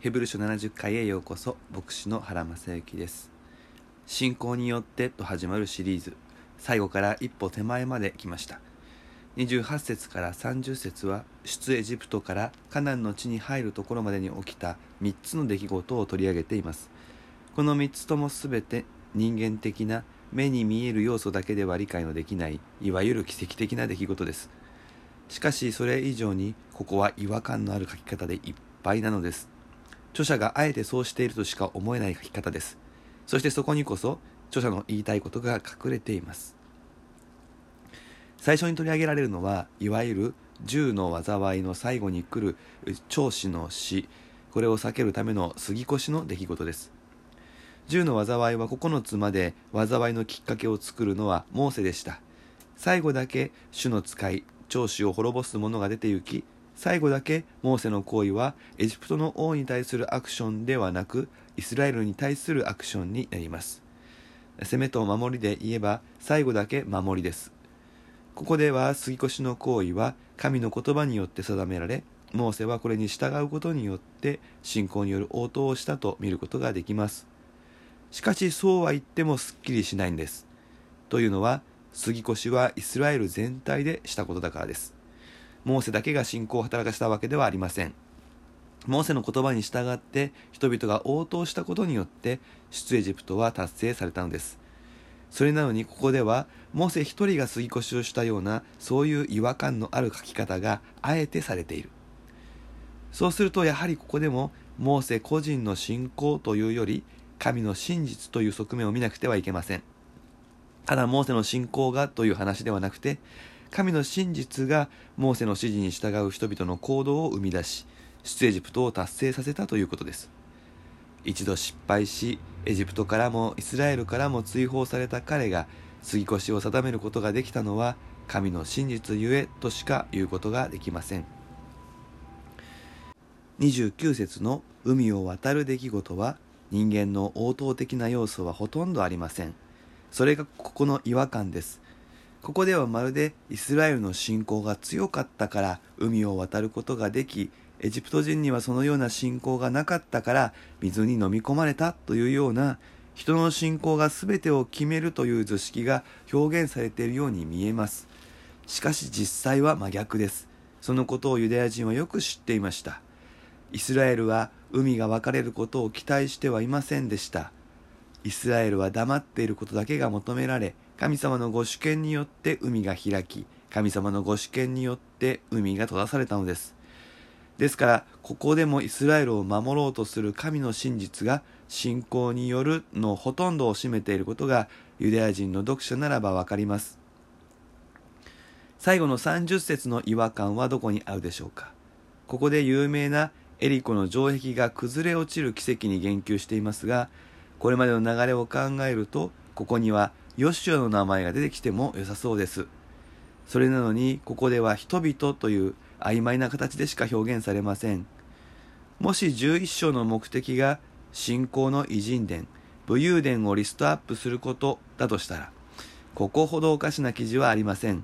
ヘブル書70回へようこそ牧師の原正幸です。信仰によってと始まるシリーズ。最後から一歩手前まで来ました。28節から30節は出エジプトからカナンの地に入るところまでに起きた3つの出来事を取り上げています。この3つとも全て人間的な目に見える要素だけでは理解のできないいわゆる奇跡的な出来事です。しかしそれ以上にここは違和感のある書き方でいっぱいなのです。著者があえてそうしているとしか思えない書き方です。そしてそこにこそ著者の言いたいことが隠れています。最初に取り上げられるのはいわゆる銃の災いの最後に来る長子の死。これを避けるための杉越の出来事です。銃の災いは9つまで災いのきっかけを作るのはモーセでした。最後だけ主の使い長子を滅ぼす者が出て行き最後だけモーセの行為はエジプトの王に対するアクションではなくイスラエルに対するアクションになります。攻めと守りで言えば最後だけ守りです。ここでは杉越の行為は神の言葉によって定められモーセはこれに従うことによって信仰による応答をしたと見ることができます。しかしそうは言ってもすっきりしないんです。というのは杉越はイスラエル全体でしたことだからです。モーセだけが信仰を働かせたわけではありません。モーセの言葉に従って人々が応答したことによって出エジプトは達成されたのです。それなのにここではモーセ一人が杉越しをしたようなそういう違和感のある書き方があえてされている。そうするとやはりここでもモーセ個人の信仰というより神の真実という側面を見なくてはいけません。ただモーセの信仰がという話ではなくて神の真実がモーセの指示に従う人々の行動を生み出し出エジプトを達成させたということです。一度失敗しエジプトからもイスラエルからも追放された彼が杉越を定めることができたのは神の真実ゆえとしか言うことができません。29節の海を渡る出来事は人間の応答的な要素はほとんどありません。それがここの違和感です。ここではまるでイスラエルの信仰が強かったから海を渡ることができエジプト人にはそのような信仰がなかったから水に飲み込まれたというような人の信仰が全てを決めるという図式が表現されているように見えます。しかし実際は真逆です。そのことをユダヤ人はよく知っていました。イスラエルは海が分かれることを期待してはいませんでした。イスラエルは黙っていることだけが求められ神様のご主権によって海が開き神様のご主権によって海が閉ざされたのです。ですからここでもイスラエルを守ろうとする神の真実が信仰によるのほとんどを占めていることがユダヤ人の読者ならばわかります。最後の30節の違和感はどこにあるでしょうか。ここで有名なエリコの城壁が崩れ落ちる奇跡に言及していますがこれまでの流れを考えるとここにはヨシュアの名前が出てきても良さそうです。それなのにここでは人々という曖昧な形でしか表現されません。もし11章の目的が信仰の偉人伝武勇伝をリストアップすることだとしたらここほどおかしな記事はありません。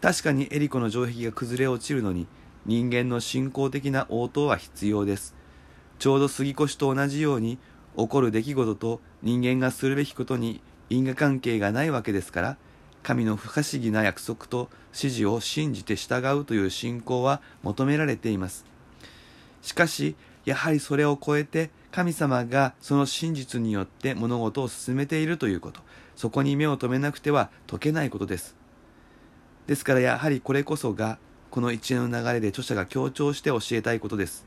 確かにエリコの城壁が崩れ落ちるのに人間の信仰的な応答は必要です。ちょうど杉越と同じように起こる出来事と人間がするべきことに因果関係がないわけですから神の不可思議な約束と指示を信じて従うという信仰は求められています。しかしやはりそれを超えて神様がその真実によって物事を進めているということ。そこに目を留めなくては解けないことです。ですからやはりこれこそがこの一連の流れで著者が強調して教えたいことです。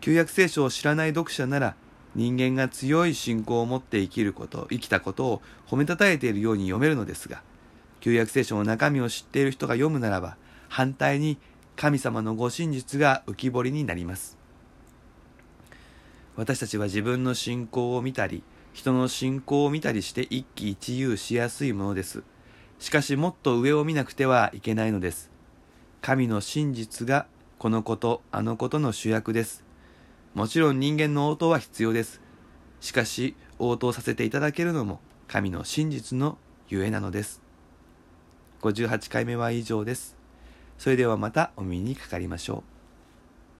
旧約聖書を知らない読者なら人間が強い信仰を持って生きること生きたことを褒めたたえているように読めるのですが旧約聖書の中身を知っている人が読むならば反対に神様のご真実が浮き彫りになります。私たちは自分の信仰を見たり人の信仰を見たりして一喜一憂しやすいものです。しかしもっと上を見なくてはいけないのです。神の真実がこのことあのことの主役です。もちろん人間の応答は必要です。しかし、応答させていただけるのも神の真実のゆえなのです。58回目は以上です。それではまたお耳にかかりましょう。